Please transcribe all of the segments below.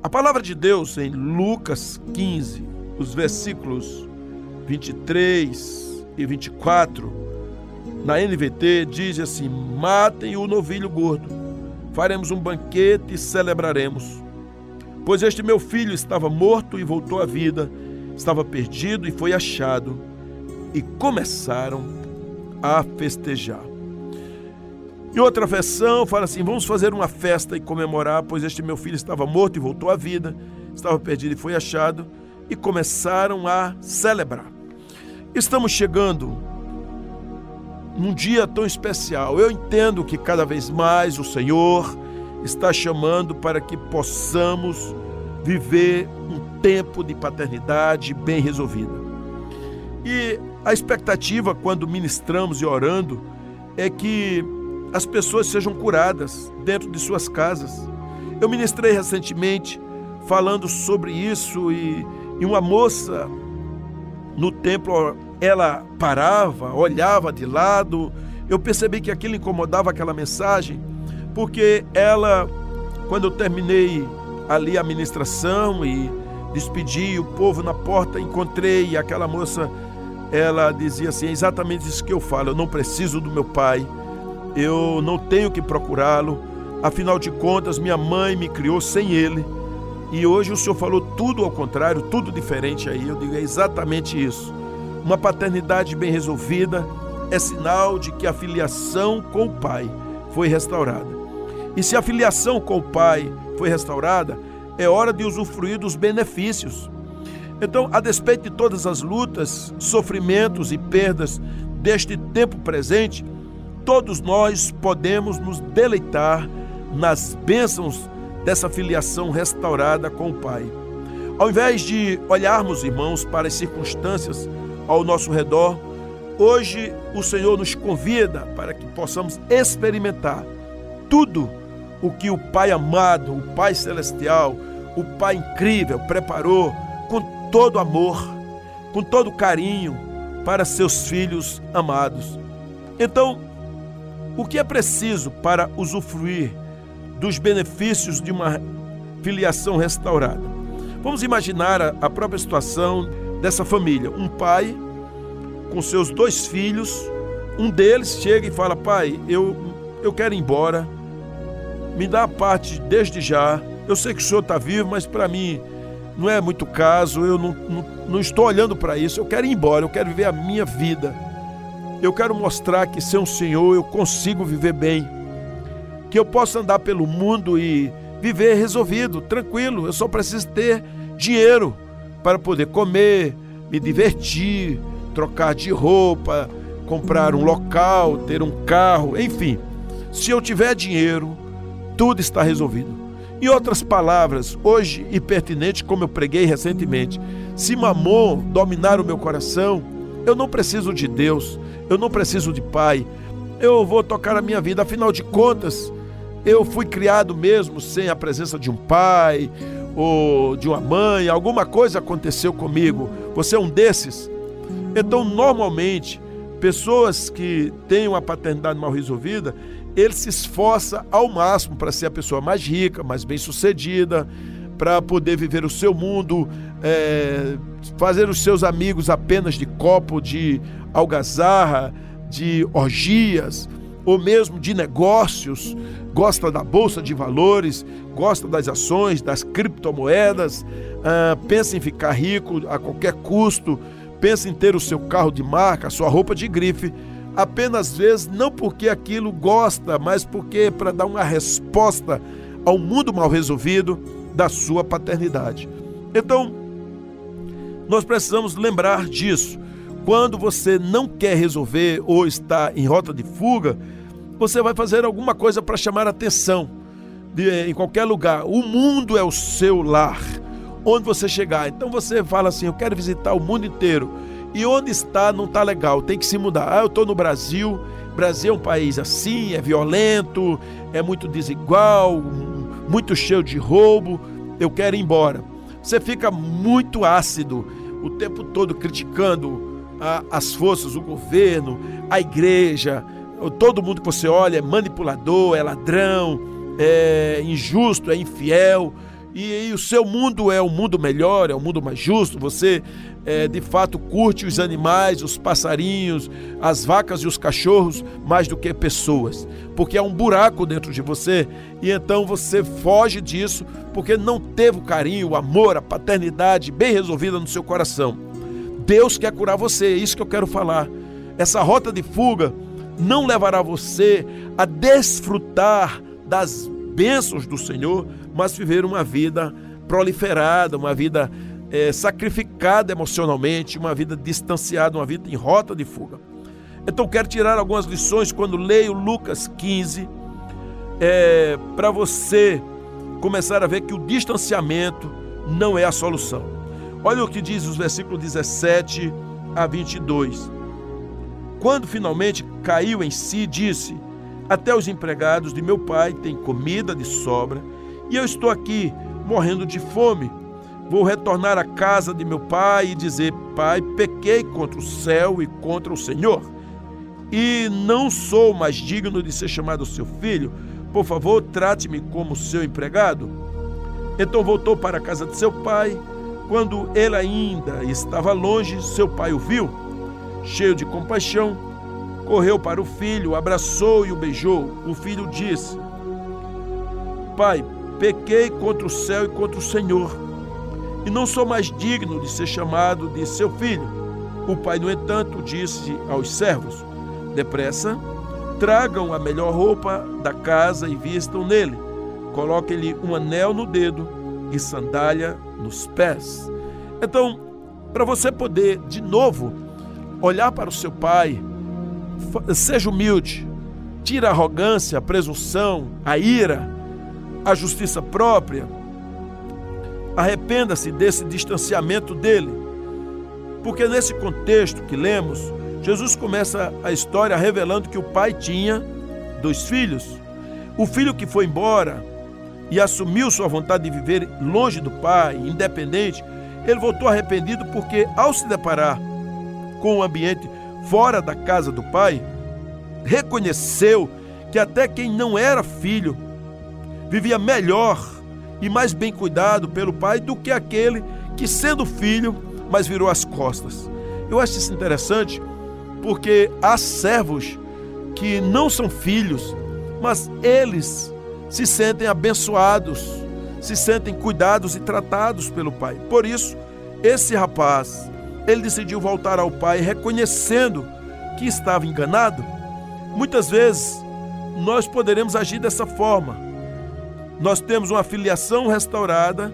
A palavra de Deus em Lucas 15, os versículos 23 e 24, na NVT, diz assim: Matem o novilho gordo, faremos um banquete e celebraremos. Pois este meu filho estava morto e voltou à vida, estava perdido e foi achado. E começaram a festejar. Em outra versão, fala assim: vamos fazer uma festa e comemorar, pois este meu filho estava morto e voltou à vida, estava perdido e foi achado, e começaram a celebrar. Estamos chegando num dia tão especial. Eu entendo que cada vez mais o Senhor está chamando para que possamos viver um tempo de paternidade bem resolvida. E a expectativa quando ministramos e orando é que as pessoas sejam curadas dentro de suas casas. Eu ministrei recentemente falando sobre isso e, e uma moça no templo ela parava, olhava de lado. Eu percebi que aquilo incomodava aquela mensagem, porque ela, quando eu terminei ali a ministração e despedi o povo na porta, encontrei aquela moça, ela dizia assim: é exatamente isso que eu falo, eu não preciso do meu pai, eu não tenho que procurá-lo, afinal de contas, minha mãe me criou sem ele. E hoje o senhor falou tudo ao contrário, tudo diferente aí. Eu digo, é exatamente isso. Uma paternidade bem resolvida é sinal de que a filiação com o pai foi restaurada. E se a filiação com o pai foi restaurada, é hora de usufruir dos benefícios. Então, a despeito de todas as lutas, sofrimentos e perdas deste tempo presente, todos nós podemos nos deleitar nas bênçãos dessa filiação restaurada com o Pai. Ao invés de olharmos, irmãos, para as circunstâncias ao nosso redor, hoje o Senhor nos convida para que possamos experimentar tudo o que o Pai amado, o Pai celestial, o Pai incrível preparou com todo amor, com todo carinho para seus filhos amados. Então, o que é preciso para usufruir dos benefícios de uma filiação restaurada? Vamos imaginar a própria situação dessa família. Um pai com seus dois filhos, um deles chega e fala: Pai, eu, eu quero ir embora, me dá a parte desde já. Eu sei que o senhor está vivo, mas para mim não é muito caso, eu não, não, não estou olhando para isso. Eu quero ir embora, eu quero viver a minha vida. Eu quero mostrar que sem o Senhor eu consigo viver bem. Que eu posso andar pelo mundo e viver resolvido, tranquilo. Eu só preciso ter dinheiro para poder comer, me divertir, trocar de roupa, comprar um local, ter um carro, enfim. Se eu tiver dinheiro, tudo está resolvido. Em outras palavras, hoje e pertinente, como eu preguei recentemente, se mamon dominar o meu coração, eu não preciso de Deus, eu não preciso de pai, eu vou tocar a minha vida, afinal de contas, eu fui criado mesmo sem a presença de um pai ou de uma mãe, alguma coisa aconteceu comigo. Você é um desses? Então, normalmente, pessoas que têm uma paternidade mal resolvida, ele se esforça ao máximo para ser a pessoa mais rica, mais bem-sucedida, para poder viver o seu mundo, é, fazer os seus amigos apenas de copo de algazarra, de orgias, ou mesmo de negócios, gosta da bolsa de valores, gosta das ações, das criptomoedas, ah, pensa em ficar rico a qualquer custo, pensa em ter o seu carro de marca, a sua roupa de grife, apenas vezes não porque aquilo gosta, mas porque para dar uma resposta ao mundo mal resolvido da sua paternidade. Então, nós precisamos lembrar disso. Quando você não quer resolver ou está em rota de fuga, você vai fazer alguma coisa para chamar a atenção de, em qualquer lugar. O mundo é o seu lar, onde você chegar. Então você fala assim: Eu quero visitar o mundo inteiro. E onde está não está legal, tem que se mudar. Ah, eu estou no Brasil. Brasil é um país assim, é violento, é muito desigual, muito cheio de roubo. Eu quero ir embora. Você fica muito ácido o tempo todo criticando a, as forças, o governo, a igreja, todo mundo que você olha é manipulador, é ladrão, é injusto, é infiel. E, e, o seu mundo é um mundo melhor, é um mundo mais justo, você é, de fato curte os animais, os passarinhos, as vacas e os cachorros mais do que pessoas, porque há um buraco dentro de você e então você foge disso porque não teve o carinho, o amor, a paternidade bem resolvida no seu coração. Deus quer curar você, é isso que eu quero falar. Essa rota de fuga não levará você a desfrutar das bênçãos do Senhor, mas viver uma vida proliferada, uma vida é, sacrificada emocionalmente, uma vida distanciada, uma vida em rota de fuga. Então quero tirar algumas lições quando leio Lucas 15, é, para você começar a ver que o distanciamento não é a solução. Olha o que diz os versículos 17 a 22. Quando finalmente caiu em si, disse: até os empregados de meu pai têm comida de sobra e eu estou aqui morrendo de fome. Vou retornar à casa de meu pai e dizer: Pai, pequei contra o céu e contra o Senhor, e não sou mais digno de ser chamado seu filho. Por favor, trate-me como seu empregado. Então voltou para a casa de seu pai. Quando ele ainda estava longe, seu pai o viu. Cheio de compaixão, correu para o filho, abraçou e o beijou. O filho disse: Pai, pequei contra o céu e contra o Senhor, e não sou mais digno de ser chamado de seu filho. O pai, no entanto, disse aos servos: Depressa, tragam a melhor roupa da casa e vistam nele. Coloquem-lhe um anel no dedo e sandália nos pés. Então, para você poder de novo olhar para o seu pai seja humilde, tira a arrogância, a presunção, a ira, a justiça própria. Arrependa-se desse distanciamento dele. Porque nesse contexto que lemos, Jesus começa a história revelando que o pai tinha dois filhos. O filho que foi embora e assumiu sua vontade de viver longe do pai, independente, ele voltou arrependido porque, ao se deparar com o ambiente fora da casa do pai, reconheceu que até quem não era filho vivia melhor e mais bem cuidado pelo pai do que aquele que, sendo filho, mas virou as costas. Eu acho isso interessante porque há servos que não são filhos, mas eles se sentem abençoados, se sentem cuidados e tratados pelo pai. Por isso, esse rapaz ele decidiu voltar ao pai reconhecendo que estava enganado. Muitas vezes nós poderemos agir dessa forma. Nós temos uma filiação restaurada,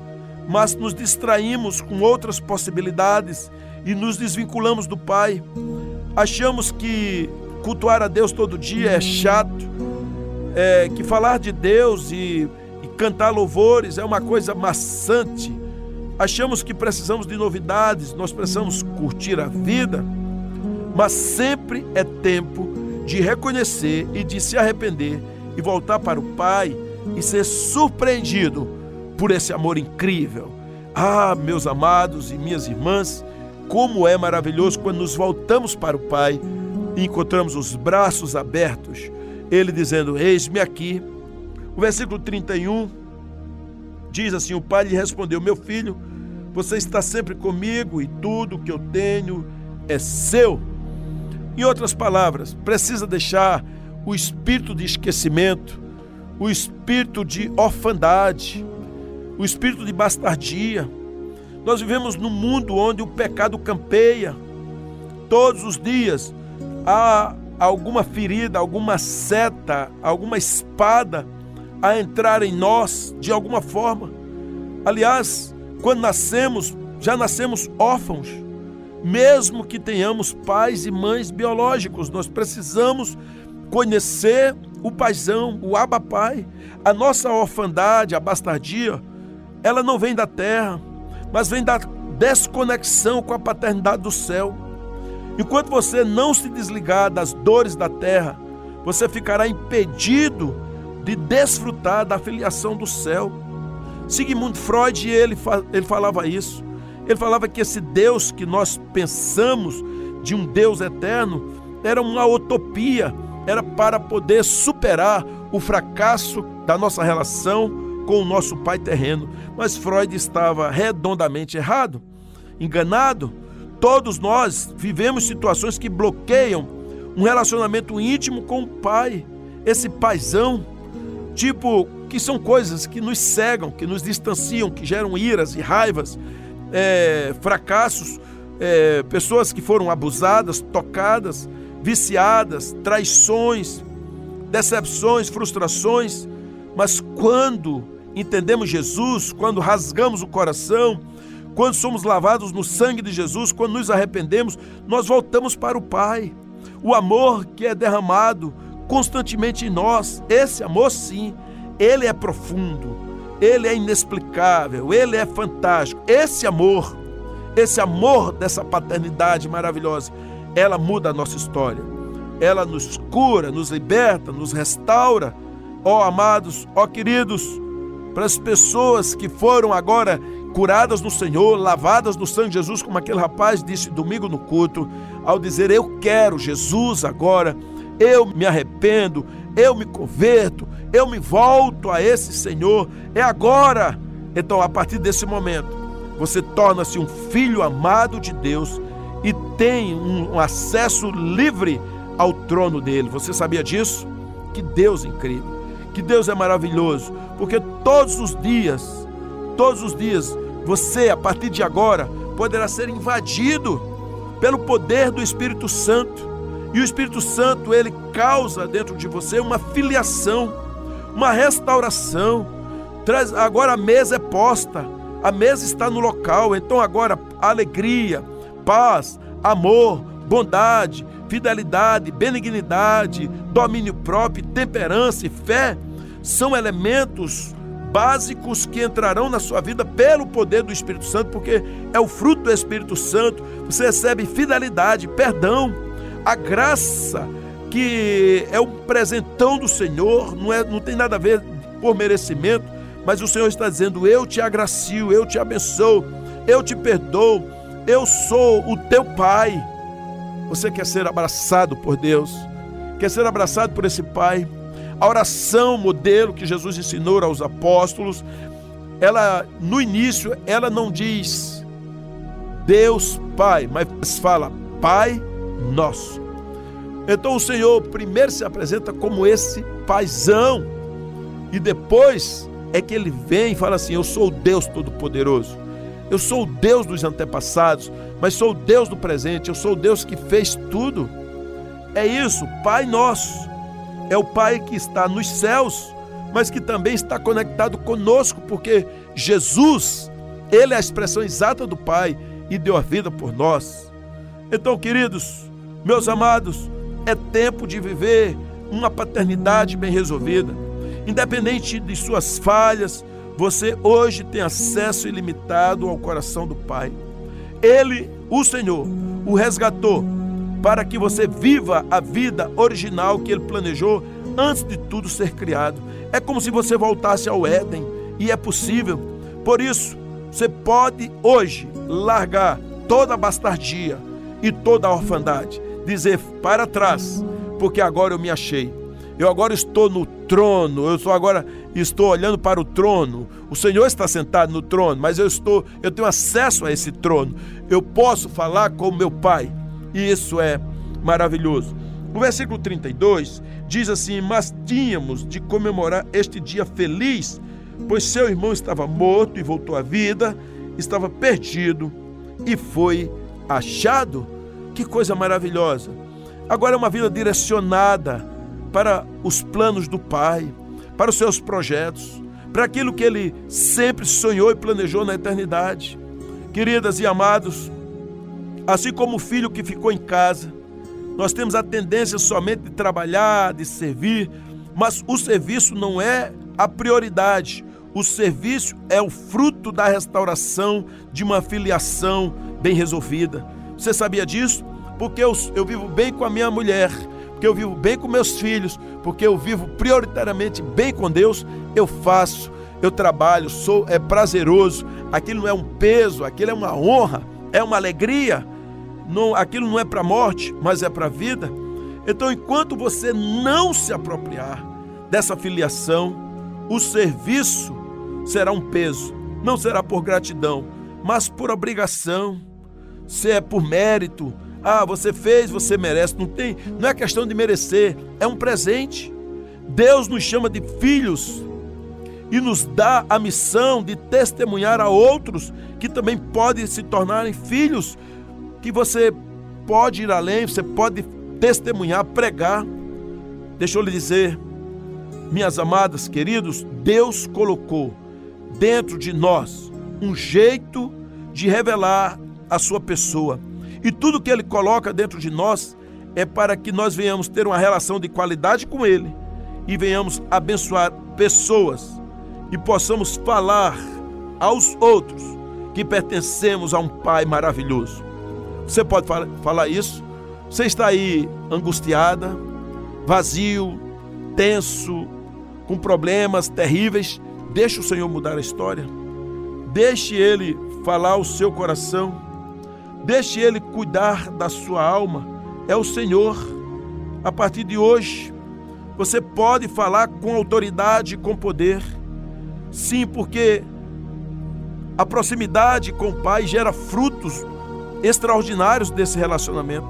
mas nos distraímos com outras possibilidades e nos desvinculamos do Pai. Achamos que cultuar a Deus todo dia é chato, é, que falar de Deus e, e cantar louvores é uma coisa maçante Achamos que precisamos de novidades, nós precisamos curtir a vida, mas sempre é tempo de reconhecer e de se arrepender e voltar para o Pai e ser surpreendido por esse amor incrível. Ah, meus amados e minhas irmãs, como é maravilhoso quando nos voltamos para o Pai e encontramos os braços abertos, Ele dizendo: Eis-me aqui. O versículo 31 Diz assim: O pai lhe respondeu: Meu filho, você está sempre comigo e tudo que eu tenho é seu. Em outras palavras, precisa deixar o espírito de esquecimento, o espírito de orfandade, o espírito de bastardia. Nós vivemos num mundo onde o pecado campeia. Todos os dias há alguma ferida, alguma seta, alguma espada a entrar em nós de alguma forma. Aliás, quando nascemos, já nascemos órfãos. Mesmo que tenhamos pais e mães biológicos, nós precisamos conhecer o paizão, o abapai. A nossa orfandade, a bastardia, ela não vem da terra, mas vem da desconexão com a paternidade do céu. Enquanto você não se desligar das dores da terra, você ficará impedido de desfrutar da filiação do céu. Sigmund Freud, ele, ele falava isso. Ele falava que esse Deus que nós pensamos de um Deus eterno era uma utopia, era para poder superar o fracasso da nossa relação com o nosso pai terreno. Mas Freud estava redondamente errado, enganado. Todos nós vivemos situações que bloqueiam um relacionamento íntimo com o pai, esse paizão, tipo que são coisas que nos cegam, que nos distanciam, que geram iras e raivas, é, fracassos, é, pessoas que foram abusadas, tocadas, viciadas, traições, decepções, frustrações. Mas quando entendemos Jesus, quando rasgamos o coração, quando somos lavados no sangue de Jesus, quando nos arrependemos, nós voltamos para o Pai. O amor que é derramado constantemente em nós, esse amor sim, ele é profundo, ele é inexplicável, ele é fantástico. Esse amor, esse amor dessa paternidade maravilhosa, ela muda a nossa história. Ela nos cura, nos liberta, nos restaura. Ó oh, amados, ó oh, queridos, para as pessoas que foram agora curadas no Senhor, lavadas no sangue de Jesus, como aquele rapaz disse domingo no culto, ao dizer: Eu quero Jesus agora, eu me arrependo, eu me converto, eu me volto a esse Senhor, é agora. Então, a partir desse momento, você torna-se um filho amado de Deus e tem um, acesso livre ao trono dele. Você sabia disso? Que Deus é incrível, que Deus é maravilhoso, porque todos os dias, todos os dias, você, a partir de agora, poderá ser invadido pelo poder do Espírito Santo. E o Espírito Santo, ele causa dentro de você uma filiação, uma restauração. Traz, agora a mesa é posta, a mesa está no local, então agora alegria, paz, amor, bondade, fidelidade, benignidade, domínio próprio, temperança e fé são elementos básicos que entrarão na sua vida pelo poder do Espírito Santo, porque é o fruto do Espírito Santo. Você recebe fidelidade, perdão, a graça que é um presentão do Senhor, não, é, não tem nada a ver por merecimento, mas o Senhor está dizendo: Eu te agracio, eu te abençoo, eu te perdoo, eu sou o teu Pai. Você quer ser abraçado por Deus? Quer ser abraçado por esse Pai? A oração modelo que Jesus ensinou aos apóstolos, ela no início ela não diz Deus Pai, mas fala Pai nosso. Então o Senhor primeiro se apresenta como esse paizão e depois é que ele vem e fala assim: Eu sou o Deus Todo-Poderoso. Eu sou o Deus dos antepassados, mas sou o Deus do presente. Eu sou o Deus que fez tudo. É isso, Pai nosso. É o Pai que está nos céus, mas que também está conectado conosco, porque Jesus, Ele é a expressão exata do Pai e deu a vida por nós. Então, queridos, meus amados, é tempo de viver uma paternidade bem resolvida. Independente de suas falhas, você hoje tem acesso ilimitado ao coração do Pai. Ele, o Senhor, o resgatou para que você viva a vida original que ele planejou antes de tudo ser criado. É como se você voltasse ao Éden e é possível. Por isso, você pode hoje largar toda a bastardia e toda a orfandade dizer para trás, porque agora eu me achei. Eu agora estou no trono, eu estou agora estou olhando para o trono. O Senhor está sentado no trono, mas eu estou, eu tenho acesso a esse trono. Eu posso falar com meu Pai. E isso é maravilhoso. No versículo 32 diz assim: "Mas tínhamos de comemorar este dia feliz, pois seu irmão estava morto e voltou à vida, estava perdido e foi achado." Que coisa maravilhosa. Agora é uma vida direcionada para os planos do Pai, para os seus projetos, para aquilo que ele sempre sonhou e planejou na eternidade. Queridas e amados, assim como o filho que ficou em casa, nós temos a tendência somente de trabalhar, de servir, mas o serviço não é a prioridade. O serviço é o fruto da restauração de uma filiação bem resolvida. Você sabia disso? Porque eu, eu vivo bem com a minha mulher, porque eu vivo bem com meus filhos, porque eu vivo prioritariamente bem com Deus, eu faço, eu trabalho, sou é prazeroso. Aquilo não é um peso, aquilo é uma honra, é uma alegria. Não, aquilo não é para a morte, mas é para a vida. Então, enquanto você não se apropriar dessa filiação, o serviço será um peso, não será por gratidão, mas por obrigação. Se é por mérito, ah, você fez, você merece, não tem, não é questão de merecer, é um presente. Deus nos chama de filhos e nos dá a missão de testemunhar a outros que também podem se tornarem filhos, que você pode ir além, você pode testemunhar, pregar. Deixa eu lhe dizer, minhas amadas, queridos, Deus colocou dentro de nós um jeito de revelar a sua pessoa. E tudo que ele coloca dentro de nós é para que nós venhamos ter uma relação de qualidade com ele e venhamos abençoar pessoas e possamos falar aos outros que pertencemos a um Pai maravilhoso. Você pode falar isso? Você está aí angustiada, vazio, tenso, com problemas terríveis? Deixe o Senhor mudar a história. Deixe Ele falar o seu coração. Deixe Ele cuidar da sua alma. É o Senhor. A partir de hoje, você pode falar com autoridade e com poder. Sim, porque a proximidade com o Pai gera frutos extraordinários desse relacionamento.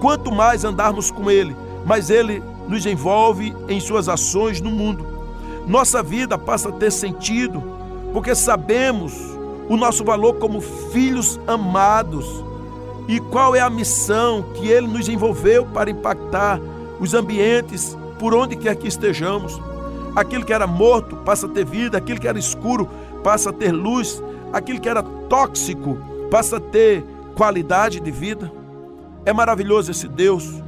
Quanto mais andarmos com Ele, mais Ele nos envolve em suas ações no mundo. Nossa vida passa a ter sentido, porque sabemos o nosso valor como filhos amados e qual é a missão que Ele nos envolveu para impactar os ambientes por onde quer que estejamos. Aquilo que era morto passa a ter vida, aquilo que era escuro passa a ter luz, aquilo que era tóxico passa a ter qualidade de vida. É maravilhoso esse Deus.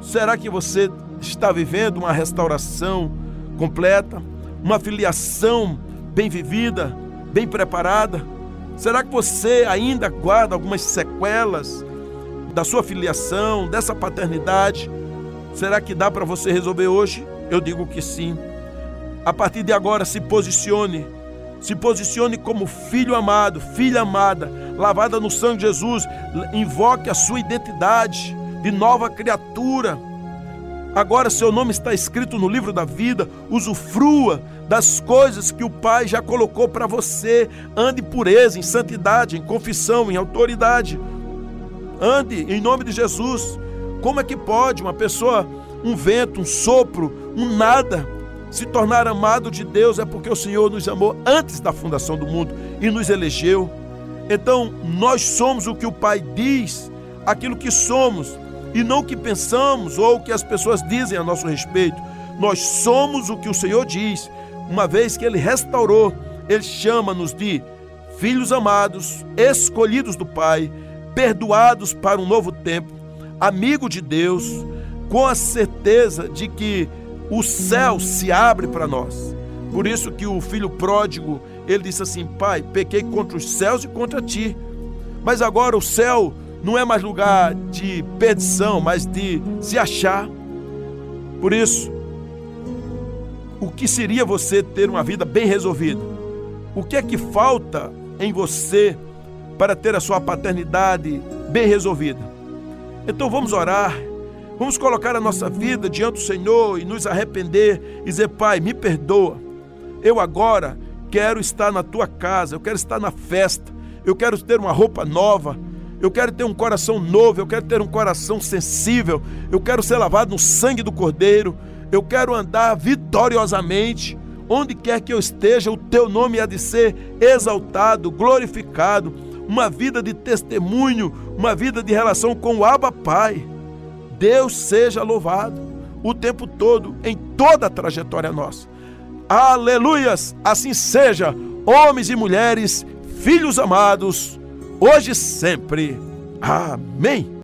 Será que você está vivendo uma restauração completa, uma filiação bem vivida, bem preparada? Será que você ainda guarda algumas sequelas da sua filiação, dessa paternidade? Será que dá para você resolver hoje? Eu digo que sim. A partir de agora, se posicione. Se posicione como filho amado, filha amada, lavada no sangue de Jesus. Invoque a sua identidade de nova criatura. Agora seu nome está escrito no livro da vida. Usufrua das coisas que o Pai já colocou para você. Ande em pureza, em santidade, em confissão, em autoridade. Ande em nome de Jesus. Como é que pode uma pessoa, um vento, um sopro, um nada, se tornar amado de Deus é porque o Senhor nos amou antes da fundação do mundo e nos elegeu. Então, nós somos o que o Pai diz, aquilo que somos, e não o que pensamos ou o que as pessoas dizem a nosso respeito. Nós somos o que o Senhor diz. Uma vez que Ele restaurou, Ele chama-nos de filhos amados, escolhidos do Pai, perdoados para um novo tempo, amigo de Deus, com a certeza de que o céu se abre para nós. Por isso que o filho pródigo, ele disse assim: Pai, pequei contra os céus e contra ti. Mas agora o céu não é mais lugar de perdição, mas de se achar. Por isso, o que seria você ter uma vida bem resolvida? O que é que falta em você para ter a sua paternidade bem resolvida? Então vamos orar Vamos colocar a nossa vida diante do Senhor e nos arrepender e dizer: Pai, me perdoa. Eu agora quero estar na tua casa, eu quero estar na festa, eu quero ter uma roupa nova, eu quero ter um coração novo, eu quero ter um coração sensível, eu quero ser lavado no sangue do Cordeiro, eu quero andar vitoriosamente. Onde quer que eu esteja, o teu nome há de ser exaltado, glorificado, uma vida de testemunho, uma vida de relação com o Abba Pai. Deus seja louvado o tempo todo, em toda a trajetória nossa. Aleluias! Assim seja, homens e mulheres, filhos amados, hoje e sempre. Amém.